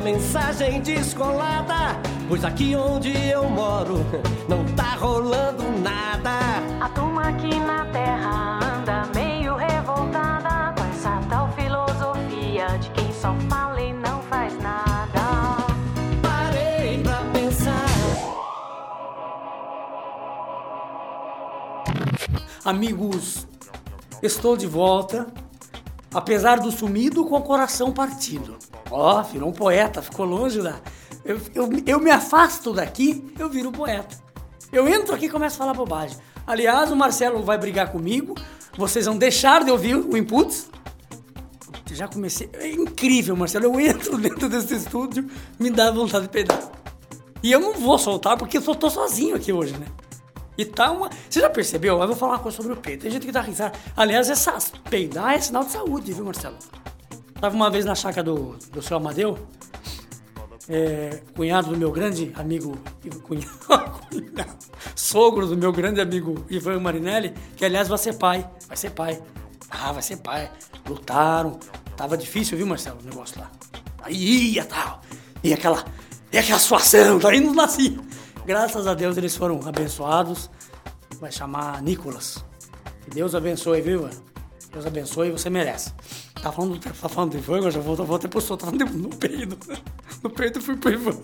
uma mensagem descolada. Pois aqui onde eu moro não tá rolando nada. A turma aqui na terra anda meio revoltada com essa tal filosofia de quem só fala e não faz nada. Parei pra pensar. Amigos, estou de volta, apesar do sumido com o coração partido. Ó, virou um poeta, ficou longe da. Eu, eu, eu me afasto daqui, eu viro um poeta. Eu entro aqui e começo a falar bobagem. Aliás, o Marcelo vai brigar comigo, vocês vão deixar de ouvir o Inputs. Já comecei. É incrível, Marcelo. Eu entro dentro desse estúdio, me dá vontade de peidar. E eu não vou soltar porque eu só tô sozinho aqui hoje, né? E tá uma. Você já percebeu? Eu vou falar uma coisa sobre o peito. Tem gente que dá risada. Aliás, essas peidar é sinal de saúde, viu, Marcelo? Tava uma vez na chácara do, do seu Amadeu, é, cunhado do meu grande amigo. Cunhado, sogro do meu grande amigo Ivan Marinelli, que aliás vai ser pai. Vai ser pai. Ah, vai ser pai. Lutaram. Tava difícil, viu, Marcelo, o negócio lá. Aí ia tal. E aquela. E aquela situação, daí não nascia. Graças a Deus eles foram abençoados. Vai chamar Nicolas. Que Deus abençoe, viu, Ivan? Deus abençoe, você merece. Tá falando, tá falando do Ivan, eu já vou, vou até sol, tá falando no peito. No peito eu fui pro Ivan.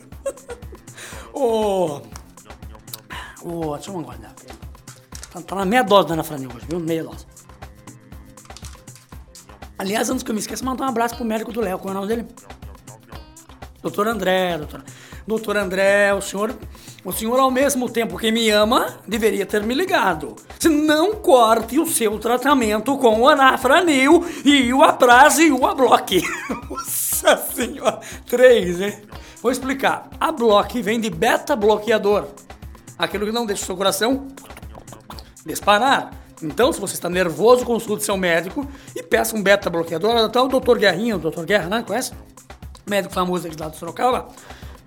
Ô. Ô, deixa eu guardar. Tá, tá na meia dose da Ana Franil hoje, viu? Meia dose. Aliás, antes que eu me esqueça, mandar um abraço pro médico do Léo. Qual é o nome dele? Doutor André, doutor, doutor André, o senhor, o senhor ao mesmo tempo que me ama, deveria ter me ligado. Se não corte o seu tratamento com o anafranil e o apraz e o abloque. Nossa senhora, três, hein? Vou explicar. A bloque vem de beta bloqueador. Aquilo que não deixa o seu coração disparar. Então, se você está nervoso, consulte seu médico e peça um beta bloqueador. Até o Dr. Guerrinho, o Dr. Guerra, né? Conhece? Médico famoso aqui lá do Sorocaba.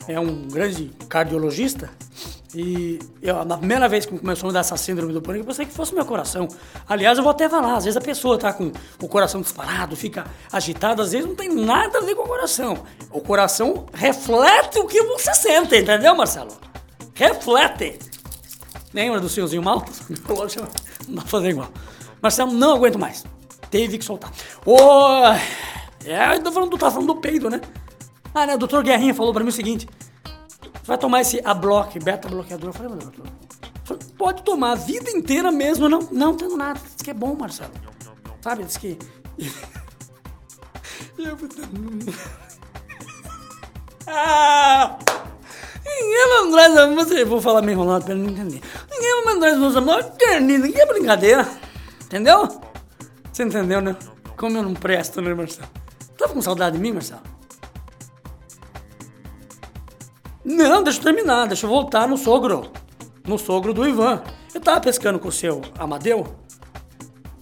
É um grande cardiologista. E eu, na primeira vez que começou a me dar essa síndrome do pânico, eu pensei que fosse meu coração. Aliás, eu vou até falar, às vezes a pessoa tá com o coração disparado, fica agitada, às vezes não tem nada a ver com o coração. O coração reflete o que você sente, entendeu, Marcelo? Reflete. Lembra do senhorzinho malta? Não dá pra fazer igual. Marcelo, não aguento mais. Teve que soltar. Ô, é, eu tô falando, tá falando do peido, né? Ah, né, o doutor Guerrinha falou pra mim o seguinte. Você vai tomar esse abloque, beta bloqueador? Eu falei, mas doutor, pode tomar a vida inteira mesmo, não, não tendo nada. Diz que é bom, Marcelo. Sabe, diz que... Ah! Ninguém atrás da você. Vou falar meio enrolado pra ele não entender. Ninguém atrás dos amores. Ninguém é brincadeira. Entendeu? Você entendeu, né? Como eu não presto, né, Marcelo? Tava com saudade de mim, Marcelo? Não, deixa eu terminar. Deixa eu voltar no sogro. No sogro do Ivan. Eu tava pescando com o seu Amadeu.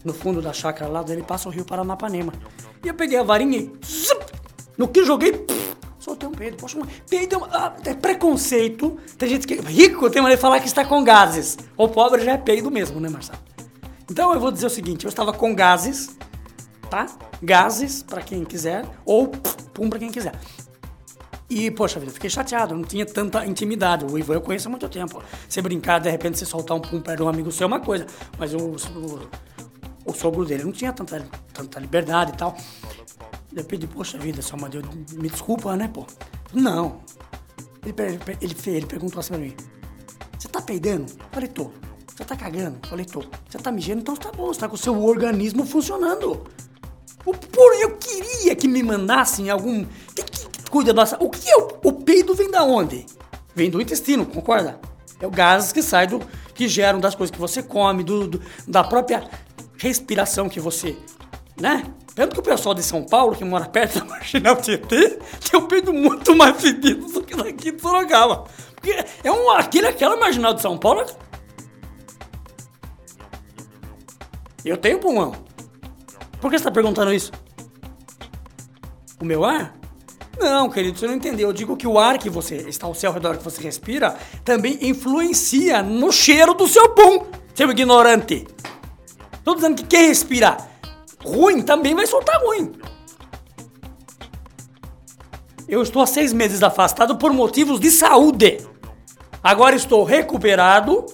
No fundo da chácara lá dele passa o rio Paranapanema. E eu peguei a varinha e. zup, No que joguei. pff, Soltei um peido. Poxa, peido é, ah, é preconceito. Tem gente que. Rico tem maneira de falar que está com gases. O pobre já é peido mesmo, né, Marcelo? Então eu vou dizer o seguinte: eu estava com gases, tá? Gases, pra quem quiser, ou pum pra quem quiser. E, poxa vida, fiquei chateado, não tinha tanta intimidade. O Ivan eu conheço há muito tempo. Você brincar, de repente, você soltar um pum de um amigo seu é uma coisa. Mas o, o, o sogro dele não tinha tanta, tanta liberdade e tal. Eu pedi, poxa vida, seu Amadeu, me desculpa, né, pô? Não. Ele, ele, ele perguntou assim pra mim: Você tá peidando? Eu Falei, tô. Você tá cagando? Eu Falei, tô. Você tá mijando? Então tá bom, você tá com o seu organismo funcionando. Por, eu queria que me mandassem algum. Cuida da. sa- O que é o, o peido vem da onde? Vem do intestino, concorda? É o gases que sai do. que geram das coisas que você come, do, do- da própria respiração que você. né? Tanto que o pessoal de São Paulo, que mora perto da Marginal Tietê, tem um peido muito mais fedido do que daqui de Sorocaba. Porque é um, aquele, aquela Marginal de São Paulo. Eu tenho pulmão. Por que você está perguntando isso? O meu ar? Não, querido, você não entendeu. Eu digo que o ar que você está ao seu redor, que você respira, também influencia no cheiro do seu pum, seu ignorante. Tô dizendo que quem respira ruim também vai soltar ruim. Eu estou há seis meses afastado por motivos de saúde. Agora estou recuperado,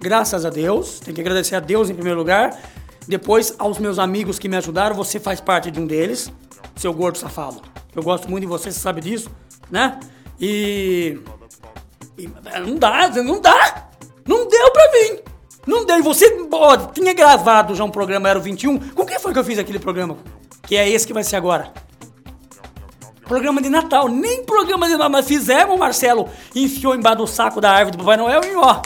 graças a Deus. Tem que agradecer a Deus em primeiro lugar. Depois aos meus amigos que me ajudaram. Você faz parte de um deles, seu gordo safado. Eu gosto muito de você, você sabe disso, né? E. e não dá, não dá! Não deu pra mim! Não deu. E você ó, tinha gravado já um programa Era o 21. Com quem foi que eu fiz aquele programa? Que é esse que vai ser agora. Programa de Natal. Nem programa de Natal, mas fizemos, Marcelo. Enfiou embaixo do saco da árvore do Papai Noel e ó.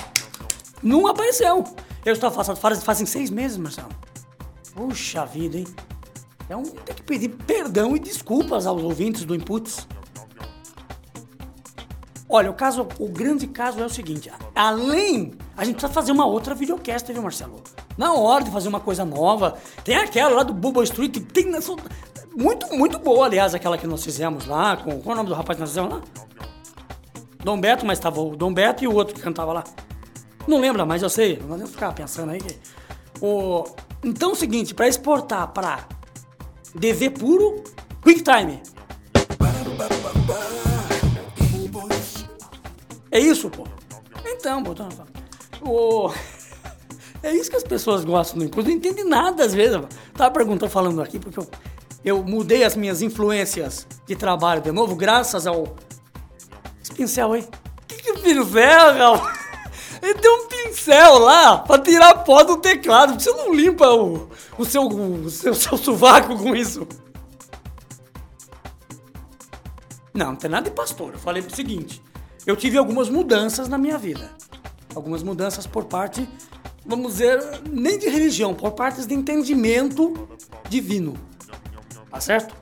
Não apareceu. Eu estou afastado faz, fazem seis meses, Marcelo. Puxa vida, hein? Então tem que pedir perdão e desculpas aos ouvintes do Inputs. Olha, o caso, o grande caso é o seguinte: além, a gente precisa fazer uma outra videocast, viu, Marcelo? Na hora de fazer uma coisa nova, tem aquela lá do Bubble Street, tem muito, muito boa, aliás, aquela que nós fizemos lá, com qual é o nome do rapaz que nós fizemos lá? Dom Beto, mas tava o Dom Beto e o outro que cantava lá. Não lembra, mas eu sei, não vou ficar pensando aí. O... Então é o seguinte, para exportar para DV puro, QuickTime. É isso, pô. Então, botão. É isso que as pessoas gostam do Impulso. Não entende nada às vezes. Tava perguntando, falando aqui, porque eu, eu mudei as minhas influências de trabalho de novo, graças ao. Esse pincel aí. Que que pincel, Gal? Ele tem um pincel lá pra tirar pó do teclado. Você não limpa o, o, seu, o seu, seu sovaco com isso. Não, não tem nada de pastor. Eu falei o seguinte: eu tive algumas mudanças na minha vida. Algumas mudanças por parte, vamos dizer, nem de religião, por partes de entendimento divino. Tá certo?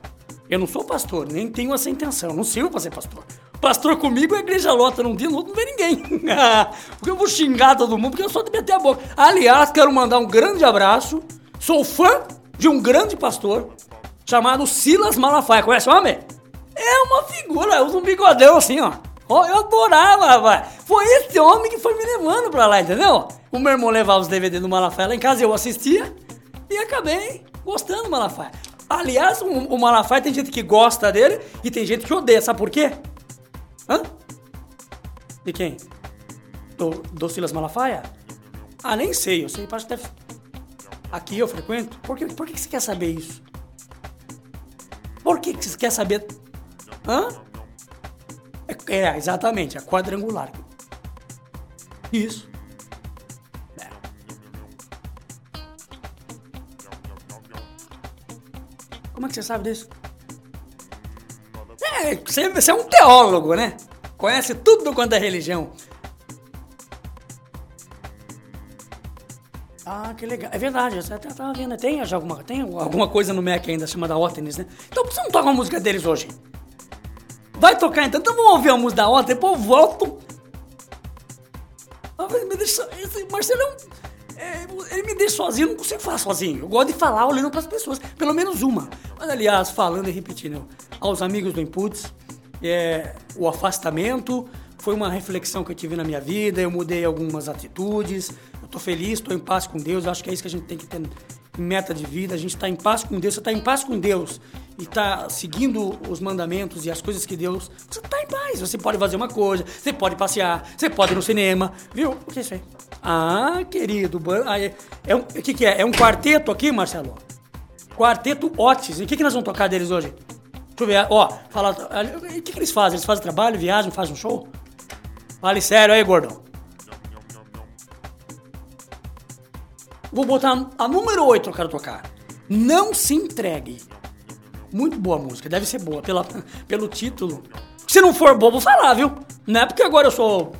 Eu não sou pastor, nem tenho essa intenção, não sirvo pra ser pastor. Pastor comigo, a igreja lota num dia, no outro não vê ninguém. porque eu vou xingar todo mundo, porque eu sou de meter a boca. Aliás, quero mandar um grande abraço. Sou fã de um grande pastor chamado Silas Malafaia. Conhece o homem? É uma figura, usa um bigodão assim, ó. Oh, eu adorava, rapaz. Foi esse homem que foi me levando pra lá, entendeu? O meu irmão levava os DVD do Malafaia lá em casa, eu assistia e acabei gostando do Malafaia. Aliás, o, o Malafaia tem gente que gosta dele e tem gente que odeia. Sabe por quê? Hã? De quem? Do, do Silas Malafaia? Ah, nem sei. Eu sei, acho que deve... Aqui eu frequento. Por que, por que você quer saber isso? Por que você quer saber... Hã? É, é, exatamente, é quadrangular. Isso. É. Como é que você sabe disso? É, você, você é um teólogo, né? Conhece tudo quanto é religião. Ah, que legal. É verdade, você até tava vendo. Tem já alguma, tem alguma coisa no Mac ainda chamada Ótenes, né? Então por que você não toca a música deles hoje? Vai tocar então? Então vamos ouvir a música da Ótenes, depois eu volto. Ah, me deixa, esse Marcelo é um, é, ele me deixa sozinho, eu não consigo falar sozinho. Eu gosto de falar olhando para as pessoas, pelo menos uma. Mas aliás, falando e repetindo, aos amigos do Inputs, é, o afastamento foi uma reflexão que eu tive na minha vida, eu mudei algumas atitudes, eu tô feliz, estou em paz com Deus, acho que é isso que a gente tem que ter meta de vida, a gente está em paz com Deus, você está em paz com Deus e está seguindo os mandamentos e as coisas que Deus, você está em paz, você pode fazer uma coisa, você pode passear, você pode ir no cinema, viu? O que é isso aí? Ah, querido, é, é um, o que, que é? É um quarteto aqui, Marcelo? Quarteto Otis. E o que, que nós vamos tocar deles hoje? Deixa eu ver. Ó, fala. O que, que eles fazem? Eles fazem trabalho, viajam, fazem um show? Fale sério aí, gordão. Vou botar a número 8 eu quero tocar. Não se entregue. Muito boa música, deve ser boa pela, pelo título. Se não for boa, vou falar, viu? Não é porque agora eu sou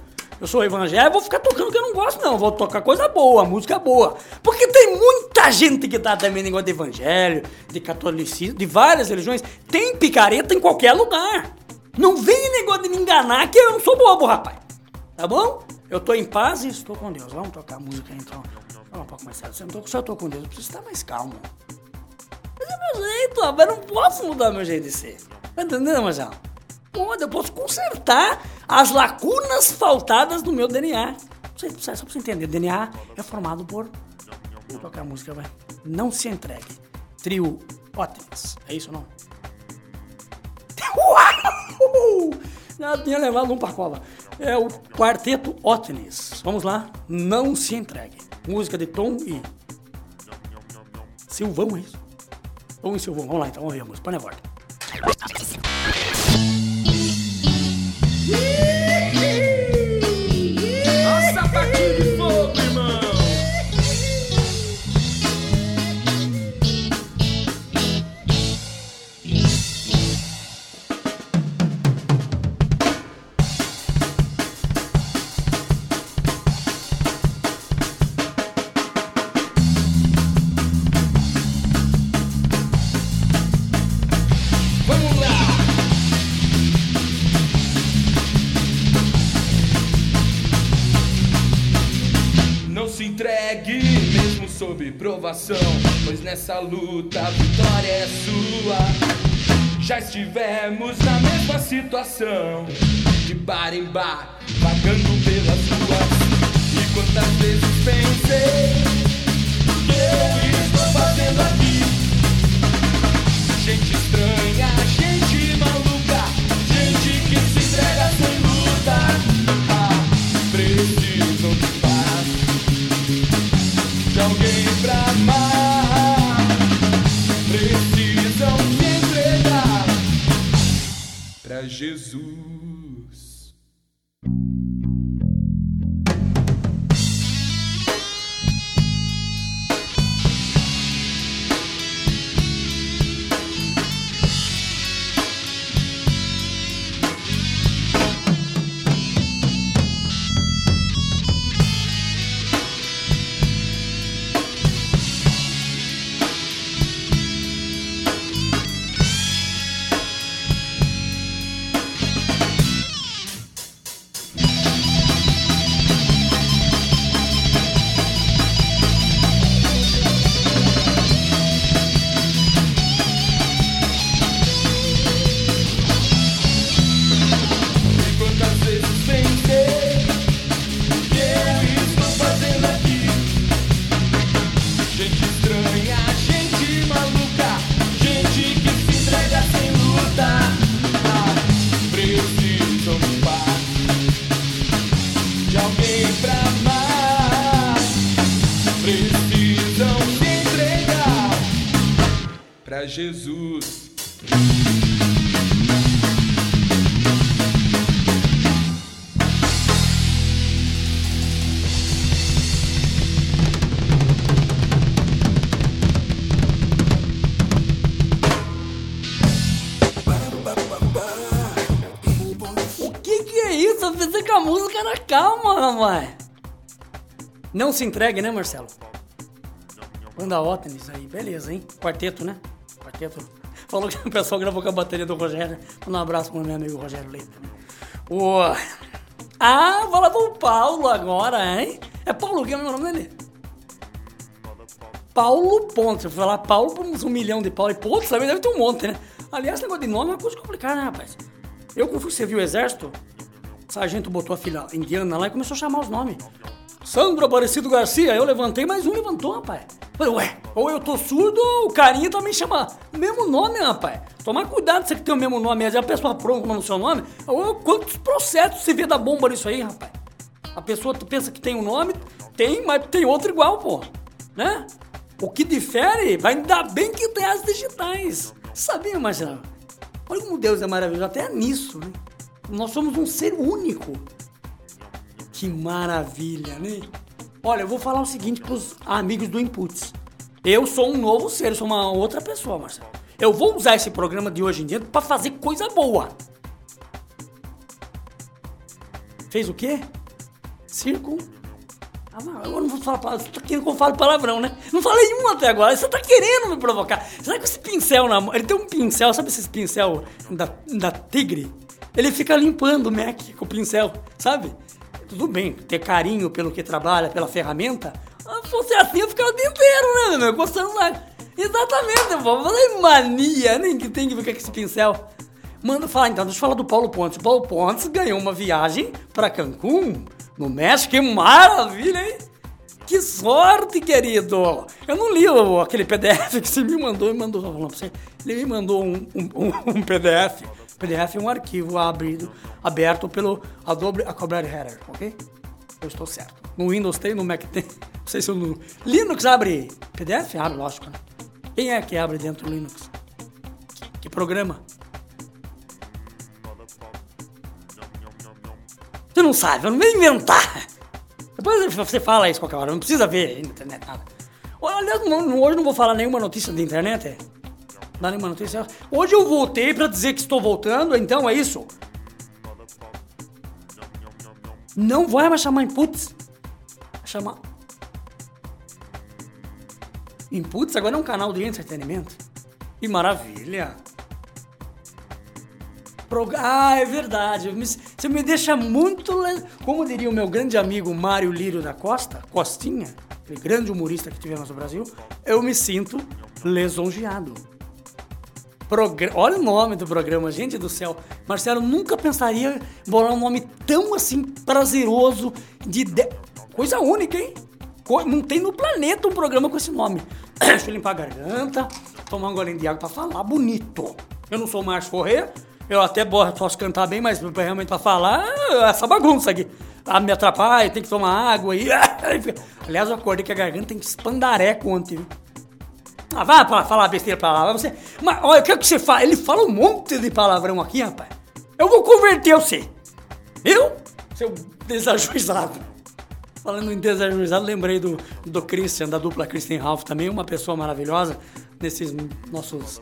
eu sou evangélico, vou ficar tocando que eu não gosto, não. Vou tocar coisa boa, música boa. Porque tem muita gente que tá também negócio de evangelho, de catolicismo, de várias religiões. Tem picareta em qualquer lugar. Não vem negócio de me enganar que eu não sou bobo, rapaz. Tá bom? Eu tô em paz e estou com Deus. Vamos tocar música então. Fala um pouco mais sério. Se eu, tô, se tô com Deus, eu preciso estar mais calmo. Mas é meu jeito, rapaz. Eu não posso mudar meu jeito de ser. Tá entendendo, Marcelo? Pode, eu posso consertar as lacunas faltadas do meu DNA. Só pra você entender, DNA é formado por. Vou tocar a música, vai. Não se entregue. Trio Ótimas. É isso ou não? Uau! Já tinha levado um pra cova. É o Quarteto Otnis. Vamos lá. Não se entregue. Música de Tom e... Silvão, é isso? Tom e Silvão. Vamos lá então, vamos ver a música. Põe volta. Nessa luta a vitória é sua. Já estivemos na mesma situação, de bar em bar, vagando pelas ruas. E quantas vezes pensei, que eu estou fazendo aqui? Gente estranha, gente maluca, gente que se entrega sem luta. Ah, precisam de paz, de alguém pra amar. Jesus. Não se entregue, né, Marcelo? Banda Ótenes aí, beleza, hein? Quarteto, né? Quarteto. Falou que o pessoal gravou com a bateria do Rogério. Manda um abraço pro meu amigo Rogério Leite. O... Ah, fala pro Paulo agora, hein? É Paulo, que é o nome dele? Paulo Pontes. Vou falar Paulo por uns um milhão de Paulo. E Pontes também deve ter um monte, né? Aliás, negócio de nome é uma coisa complicada, né, rapaz? Eu, quando fui servir o exército, o sargento botou a filha indiana lá e começou a chamar os nomes. Sandro Aparecido Garcia, eu levantei, mas um levantou, rapaz. Falei, ué, ou eu tô surdo ou o carinha também chama o mesmo nome, rapaz. Tomar cuidado você que tem o mesmo nome, às vezes a pessoa pronta no seu nome. Ou quantos processos se vê da bomba nisso aí, rapaz? A pessoa pensa que tem um nome, tem, mas tem outro igual, pô. Né? O que difere, vai ainda bem que tem as digitais. Sabia, Marcelo? Olha como Deus é maravilhoso, até nisso, né? Nós somos um ser único. Que maravilha, né? Olha, eu vou falar o seguinte pros amigos do Inputs. Eu sou um novo ser, eu sou uma outra pessoa, Marcelo. Eu vou usar esse programa de hoje em dia pra fazer coisa boa. Fez o quê? Circo? Ah, eu não vou falar palavrão. Você tá querendo que eu fale palavrão, né? Não falei um até agora. Você tá querendo me provocar. Sabe que esse pincel na mão. Ele tem um pincel, sabe esses pincel da, da tigre? Ele fica limpando o Mac com o pincel, sabe? Tudo bem, ter carinho pelo que trabalha, pela ferramenta. Ah, Se fosse assim, eu ficava o dia inteiro, né, meu? Gostando lá. Exatamente, pô. Falei mania, nem que tem que ficar com esse pincel. Manda falar então, deixa eu falar do Paulo Pontes. Paulo Pontes ganhou uma viagem pra Cancún, no México. Que maravilha, hein? Que sorte, querido! Eu não li o- aquele PDF que você me mandou e mandou. você. Ele me mandou um, um- um- PDF PDF é um arquivo abrido, aberto pelo Adobe Acrobat Reader, ok? Eu estou certo. No Windows tem, no Mac tem. Não sei se no Linux abre PDF? Abre, lógico. Né? Quem é que abre dentro do Linux? Que, que programa? Você não sabe, eu não vou inventar. Depois você fala isso qualquer hora, não precisa ver internet nada. Aliás, hoje não vou falar nenhuma notícia da internet, é? Não nenhuma notícia. Hoje eu voltei pra dizer que estou voltando, então é isso. Não vai mais chamar inputs. Chamar. Inputs agora é um canal de entretenimento. Que maravilha! Ah, é verdade. Você me deixa muito. Como diria o meu grande amigo Mário Lírio da Costa, Costinha, aquele grande humorista que tivemos no Brasil, eu me sinto lisonjeado. Olha o nome do programa, gente do céu. Marcelo nunca pensaria em bolar um nome tão assim prazeroso, de, de... coisa única, hein? Não tem no planeta um programa com esse nome. Deixa eu limpar a garganta, tomar um golinho de água pra falar bonito. Eu não sou Márcio Corrêa, eu até posso cantar bem, mas realmente pra falar, essa bagunça aqui. Ah, me atrapalha, tem que tomar água aí. Aliás, eu acordei que a garganta tem que espandareco ontem? Ah, vai pra falar besteira pra lá. Você... Mas olha, o que, é você fala? Ele fala um monte de palavrão aqui, rapaz. Eu vou converter você. Viu? Seu desajuizado. Falando em desajuizado, lembrei do, do Christian, da dupla Christian Ralph também, uma pessoa maravilhosa nesses nossos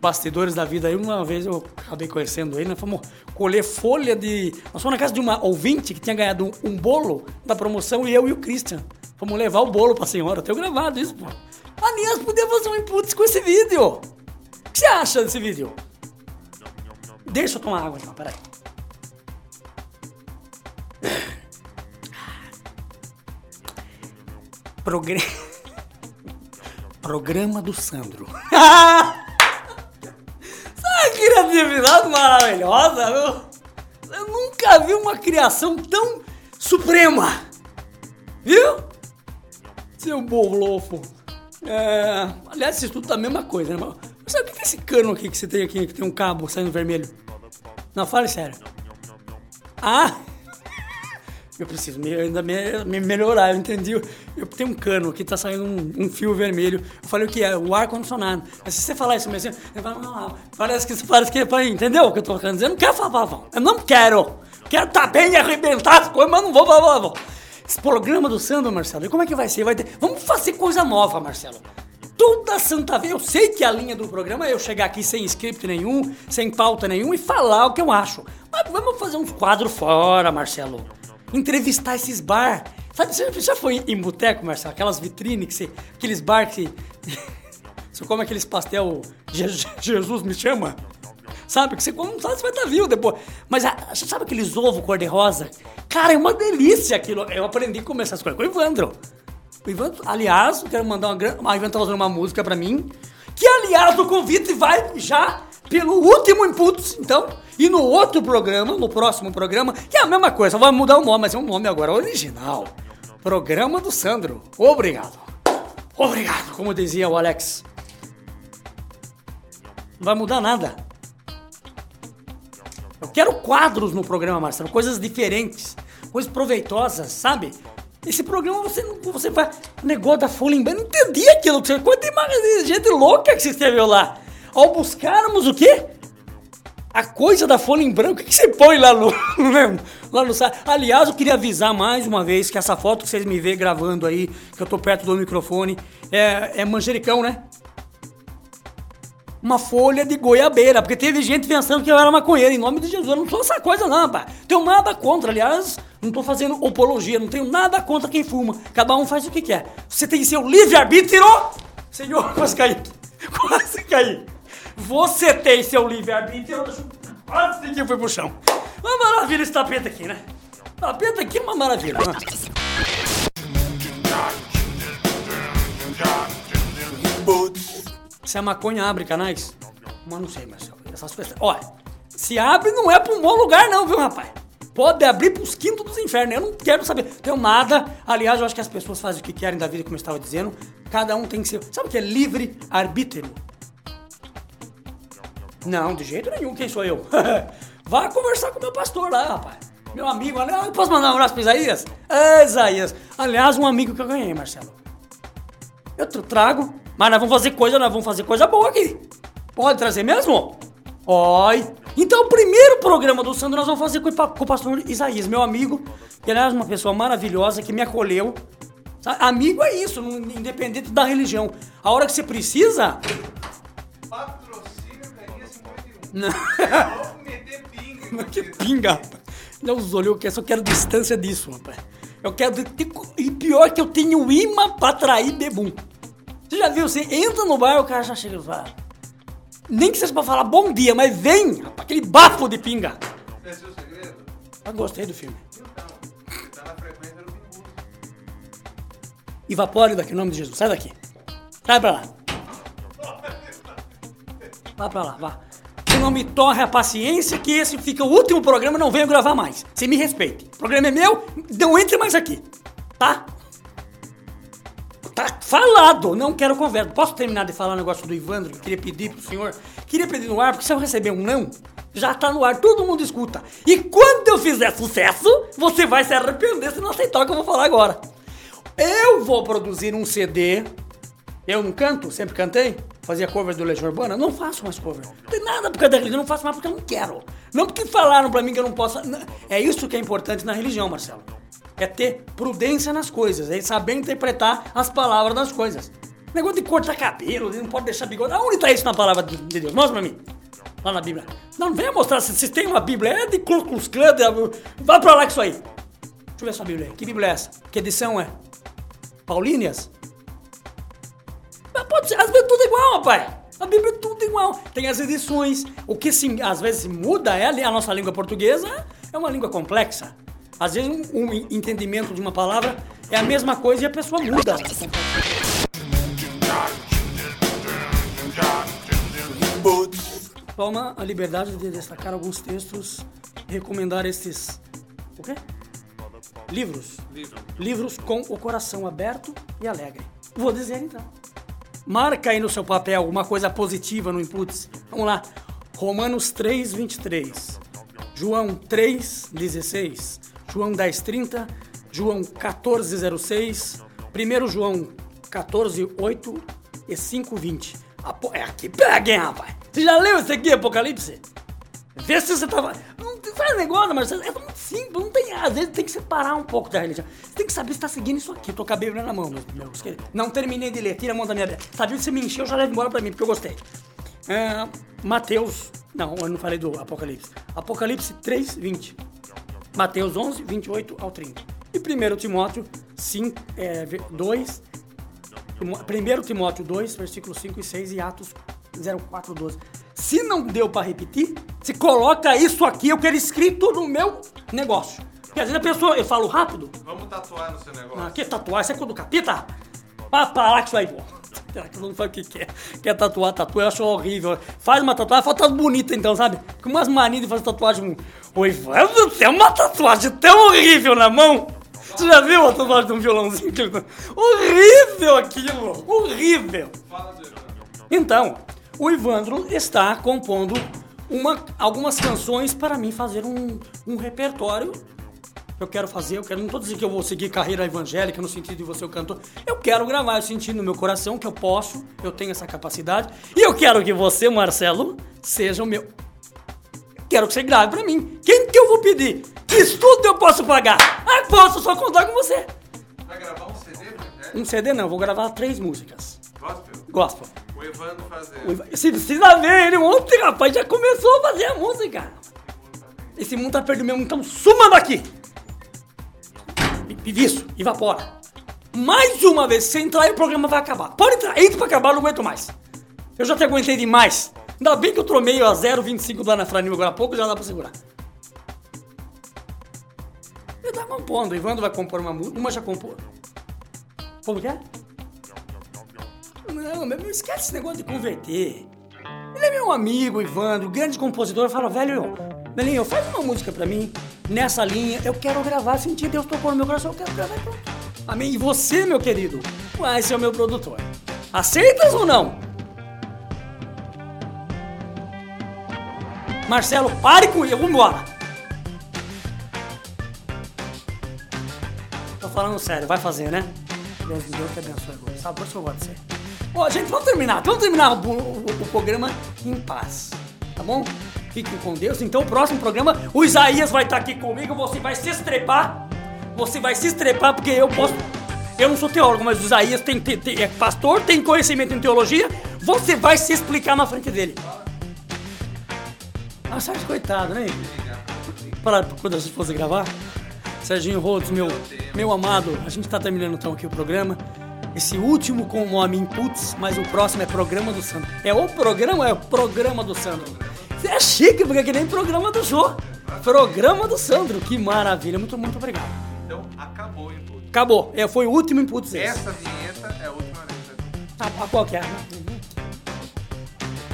bastidores da vida aí. Uma vez eu acabei conhecendo ele, nós fomos colher folha de. Nós fomos na casa de uma ouvinte que tinha ganhado um, um bolo da promoção e eu e o Christian. Fomos levar o bolo pra senhora. Eu tenho gravado isso, pô. Aliás, podia fazer um input com esse vídeo. O que você acha desse vídeo? Deixa eu tomar água então, peraí. Programa. Programa do Sandro. Criatividade maravilhosa, viu? Eu nunca vi uma criação tão suprema. Viu? Seu bolofo. É, aliás, isso tudo tá a mesma coisa, né? Mas sabe o que é esse cano aqui que você tem aqui, que tem um cabo saindo vermelho? Não, fale sério. Ah! Eu preciso me, ainda me, me, melhorar, eu entendi. Eu tenho um cano aqui, tá saindo um, um fio vermelho. Eu falei o que é? O ar-condicionado. Mas se você falar isso mesmo, eu falo, não, parece que parece que é entendeu o que eu tô dizer? Eu não quero falar palavrão. Eu não quero. Quero tá bem arrebentar as coisas, mas não vou falar palavrão. Esse programa do Sandro, Marcelo, e como é que vai ser? Vai ter... Vamos fazer coisa nova, Marcelo. Toda santa vez, eu sei que a linha do programa é eu chegar aqui sem script nenhum, sem pauta nenhum e falar o que eu acho. Mas vamos fazer uns quadros fora, Marcelo. Entrevistar esses bar. Você já foi em boteco, Marcelo? Aquelas vitrines, que você, aqueles bar que... você come aqueles pastel Jesus me chama? sabe? Que você come, sabe se vai estar vivo depois. Mas ah, sabe aqueles ovos cor-de-rosa? Cara, é uma delícia aquilo. Eu aprendi a comer essas coisas com o Ivandro. O aliás, quero mandar uma grande. O Ivandro tá fazendo uma música pra mim. Que, aliás, o convite vai já pelo último input, então. E no outro programa, no próximo programa, que é a mesma coisa, vai mudar o nome, mas é um nome agora original. Programa do Sandro. Obrigado. Obrigado, como dizia o Alex. Não vai mudar nada. Eu quero quadros no programa, Marcelo, coisas diferentes, coisas proveitosas, sabe? Esse programa você não você vai. Negócio da folha em. Não entendi aquilo. Quanta gente louca que você escreveu lá. Ao buscarmos o quê? A coisa da folha em branco, o que você põe lá no, lá no site? Aliás, eu queria avisar mais uma vez que essa foto que vocês me vê gravando aí, que eu tô perto do microfone, é, é manjericão, né? uma folha de goiabeira, porque teve gente pensando que eu era maconheiro. Em nome de Jesus, eu não sou essa coisa, não, pá. Tenho nada contra, aliás, não tô fazendo apologia, não tenho nada contra quem fuma. Cada um faz o que quer. Você tem seu livre-arbítrio. Senhor, quase caí. Quase caí. Você tem seu livre-arbítrio. Quase que eu fui pro chão. Uma maravilha esse tapete aqui, né? Tapete aqui é uma maravilha. Se a maconha abre canais? Mas não sei, Marcelo. Essas coisas. Olha, se abre não é pra um bom lugar, não, viu, rapaz? Pode abrir pros quintos dos infernos. Eu não quero saber. Tenho nada. Aliás, eu acho que as pessoas fazem o que querem da vida, como eu estava dizendo. Cada um tem que ser. Sabe o que é livre arbítrio? Não, de jeito nenhum, quem sou eu? Vá conversar com o meu pastor lá, rapaz. Meu amigo, aliás, posso mandar um abraço pro Isaías? É, Isaías. Aliás, um amigo que eu ganhei, Marcelo. Eu tra- trago, mas nós vamos fazer coisa, nós vamos fazer coisa boa aqui. Pode trazer mesmo? Oi. Então, o primeiro programa do Sandro nós vamos fazer com com o pastor Isaías, meu amigo, que aliás uma pessoa maravilhosa que me acolheu. Sabe? Amigo é isso, independente da religião. A hora que você precisa. Patrocínio Carinha 51. Não. Pinga. Que pinga, rapaz. Deus olhou que eu só quero distância disso, rapaz. Eu quero. E pior que eu tenho imã pra atrair bebum. Você já viu? Você entra no bar, o cara já chega e fala. Nem que seja pra falar bom dia, mas vem, rapaz, aquele bafo de pinga. Esse é seu segredo? Eu gostei do filme. Então, você tá na frequência do pinguço. Evapore daqui, em nome de Jesus. Sai daqui. Sai pra lá. Vá pra lá, vá. Não me torre a paciência que esse fica o último programa não venho gravar mais. Você me respeite. O programa é meu, não entre mais aqui. Tá? Tá falado, não quero conversa. Posso terminar de falar o negócio do Ivandro que queria pedir pro senhor? Queria pedir no ar, porque se eu receber um não, já tá no ar, todo mundo escuta. E quando eu fizer sucesso, você vai se arrepender se não aceitar o que eu vou falar agora. Eu vou produzir um CD. Eu não canto, sempre cantei. Fazia cover do Legião Urbana. Não faço mais cover. Não tem nada por causa da religião, não faço mais porque eu não quero. Não porque falaram pra mim que eu não posso. É isso que é importante na religião, Marcelo. É ter prudência nas coisas, é saber interpretar as palavras das coisas. Negócio de cortar cabelo, não pode deixar bigode. Aonde tá isso na palavra de de Deus? Mostra pra mim. Lá na Bíblia. Não, venha mostrar se vocês têm uma Bíblia. É de Ku Klux Vai pra lá com isso aí. Deixa eu ver sua Bíblia. Que Bíblia é essa? Que edição é? Paulíneas? Mas pode ser, às vezes tudo igual, rapaz. A Bíblia é tudo igual. Tem as edições. O que se, às vezes muda é a nossa língua portuguesa é uma língua complexa. Às vezes um, um entendimento de uma palavra é a mesma coisa e a pessoa muda. Toma a liberdade de destacar alguns textos e recomendar estes. O quê? Livros. Livros com o coração aberto e alegre. Vou dizer então. Marca aí no seu papel uma coisa positiva no inputs. Vamos lá. Romanos 3, 23. João 3, 16. João 10, 30. João 14, 06. 1 João 14, 8 e 5, 20. Apo- É aqui, pega, hein, rapaz? Você já leu isso aqui, Apocalipse? Vê se você tava. Não tem- faz negócio, mas é muito simples. Não tem, às vezes tem que separar um pouco da religião. Você tem que saber se tá seguindo isso aqui. Tô com a Bíblia na mão, meus, meus. Não terminei de ler, tira a mão da minha Bíblia. Sabia que você me encheu, já leva embora pra mim, porque eu gostei. É, Mateus. Não, eu não falei do Apocalipse. Apocalipse 3, 20. Mateus 11, 28 ao 30. E 1 Timóteo 5, é, 2, 1 Timóteo 2, versículos 5 e 6 e Atos 04, 12. Se não deu pra repetir, se coloca isso aqui, eu quero escrito no meu negócio. Porque às vezes a pessoa, eu falo rápido, Vamos tatuar no seu negócio. ah, que tatuar, isso é coisa do capeta? rapaz. Parar com isso aí. Será que todo mundo sabe o que que é? Quer tatuar, tatua, eu acho horrível. Faz uma tatuagem, faz tatuagem bonita então, sabe? Com umas manias de fazer tatuagem. Oi, você é uma tatuagem tão horrível na mão. Você já viu a tatuagem de um violãozinho? que ele- Horrível aquilo, horrível. Então, o Ivandro está compondo uma, algumas canções para mim fazer um, um repertório. Eu quero fazer, eu quero. Não estou dizendo que eu vou seguir carreira evangélica no sentido de você o cantor. Eu quero gravar, eu senti no meu coração que eu posso, eu tenho essa capacidade. E eu quero que você, Marcelo, seja o meu. Quero que você grave pra mim. Quem que eu vou pedir? Que estudo eu posso pagar? Ah, posso só contar com você. Vai gravar um CD, né? Um CD não, vou gravar três músicas. Gospel. Gospel. O Evandro fazer. O Ivan- Você precisa ver ele ontem, rapaz, já começou a fazer a música. Esse mundo tá perdendo mesmo, então suma daqui. E isso, evapora. Mais uma vez, se entrar aí, o programa vai acabar. Pode entrar, entra pra acabar, não aguento mais. Eu já te aguentei demais. Ainda bem que eu tromei a 0,25 lá na Franil agora há pouco, já dá pra segurar. Ele tá compondo, o Ivandro vai compor uma música, uma já compôs. Como que é? Não, não esquece esse negócio de converter. Ele é meu amigo, Ivandro, grande compositor. Fala, velho, Belinho, faz uma música pra mim nessa linha. Eu quero gravar, sentir Deus tocou no meu coração, eu quero gravar e pronto. Amém. E você, meu querido, vai ser o meu produtor. Aceitas ou não? Marcelo, pare com isso, vamos embora. Tô falando sério, vai fazer, né? Deus, Deus te abençoe agora. Sabe por isso que eu gosto de Ô, gente, vamos terminar. Vamos terminar o, o- o programa em paz. Tá bom? Fiquem com Deus. Então, o próximo programa, o Isaías vai estar aqui comigo. Você vai se estrepar. Você vai se estrepar, porque eu posso. Eu não sou teólogo, mas o Isaías tem, tem- tem- é pastor, tem conhecimento em teologia. Você vai se explicar na frente dele. Ah, Sérgio, coitado, né? Para quando a gente fosse gravar. Serginho Rhodes, meu, meu amado, a gente tá terminando então aqui o programa. Esse último com o nome Inputs, mas o próximo é Programa do Sandro. É o programa ou é o Programa do Sandro? É chique, porque é que nem programa do Jô. Programa do Sandro, que maravilha. Muito, muito obrigado. Então, acabou o input. Acabou. É, foi o último Inputs esse. Essa vinheta é a última vez. Ah, qual que é?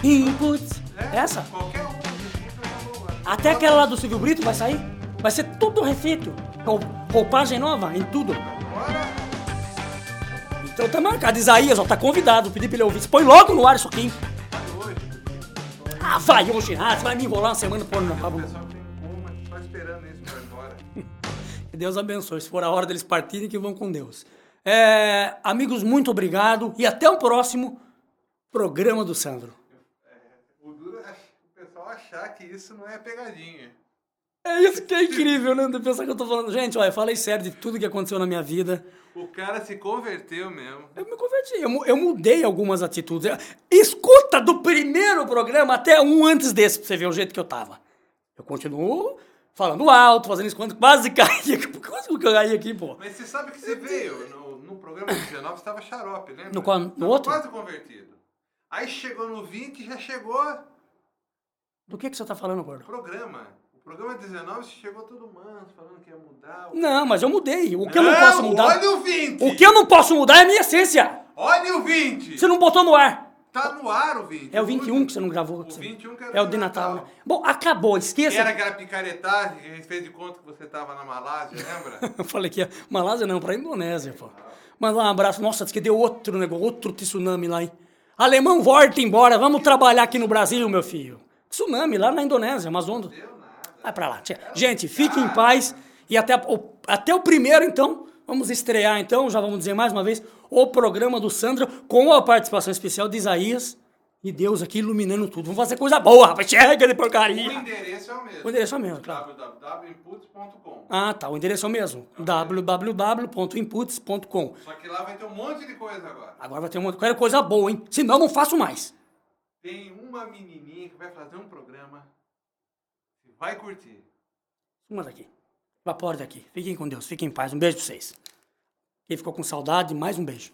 Inputs. Essa? Qualquer um. Até aquela lá do Silvio Brito vai sair? Vai ser tudo refeito. Rou- Roupagem nova em tudo. Então tá marcado. Isaías, ó, tá convidado. Pedi pra ele ouvir. Põe logo no ar isso aqui. Ah, vai hoje, ah, você vai me enrolar uma semana por não. Tá bom. só esperando isso pra ir embora. Que Deus abençoe. Se for a hora deles partirem, que vão com Deus. É, amigos, muito obrigado. E até o próximo programa do Sandro. O duro é o pessoal achar que isso não é pegadinha. É isso que é incrível, né? De pensar que eu tô falando. Gente, olha, eu falei sério de tudo que aconteceu na minha vida. O cara se converteu mesmo. Eu me converti, eu, eu mudei algumas atitudes. Escuta do primeiro programa até um antes desse, pra você ver o jeito que eu tava. Eu continuo falando alto, fazendo isso quando quase caí. Quase que eu caí aqui, pô. Mas você sabe que você veio no, no programa 19, você estava xarope, lembra? No qual- no Tava outro? quase convertido. Aí chegou no 20 já chegou Do que, que você tá falando, gordo? programa. O programa 19 você chegou todo manso, falando que ia mudar. Não, mas eu mudei. O que eu não posso mudar. Olha o 20! O que eu não posso mudar é a minha essência. Olha o 20! Você não botou no ar. Tá no ar o 20. É o 21 que você não gravou. O 21 que era É o de Natal? Natal. Bom, acabou, esqueça. Era aquela picaretagem que a gente fez de conta que você tava na Malásia, lembra? Eu falei que ia. Malásia não, pra Indonésia, pô. Mandar um abraço. Nossa, diz que deu outro negócio, outro tsunami lá, hein? Alemão, volta embora. Vamos trabalhar aqui no Brasil, meu filho. Tsunami lá na Indonésia, Amazonas. Vai pra lá. Gente, fiquem em paz. E até, o, até o primeiro, então. Vamos estrear, então, já vamos dizer mais uma vez, o programa do Sandro com a participação especial de Isaías e Deus aqui iluminando tudo. Vamos fazer coisa boa, rapaz. Chega de O porcaria. endereço é o mesmo. O endereço é o mesmo, claro. www.inputs.com Ah, tá. O endereço é o mesmo. www.inputs.com. Só que lá vai ter um monte de coisa agora. Agora vai ter uma quero coisa boa, hein? Senão não faço mais. Tem uma menininha que vai fazer um programa vai curtir. Uma daqui. Vapor daqui. Fiquem com Deus. Fiquem em paz. Um beijo pra vocês. Quem ficou com saudade, mais um beijo.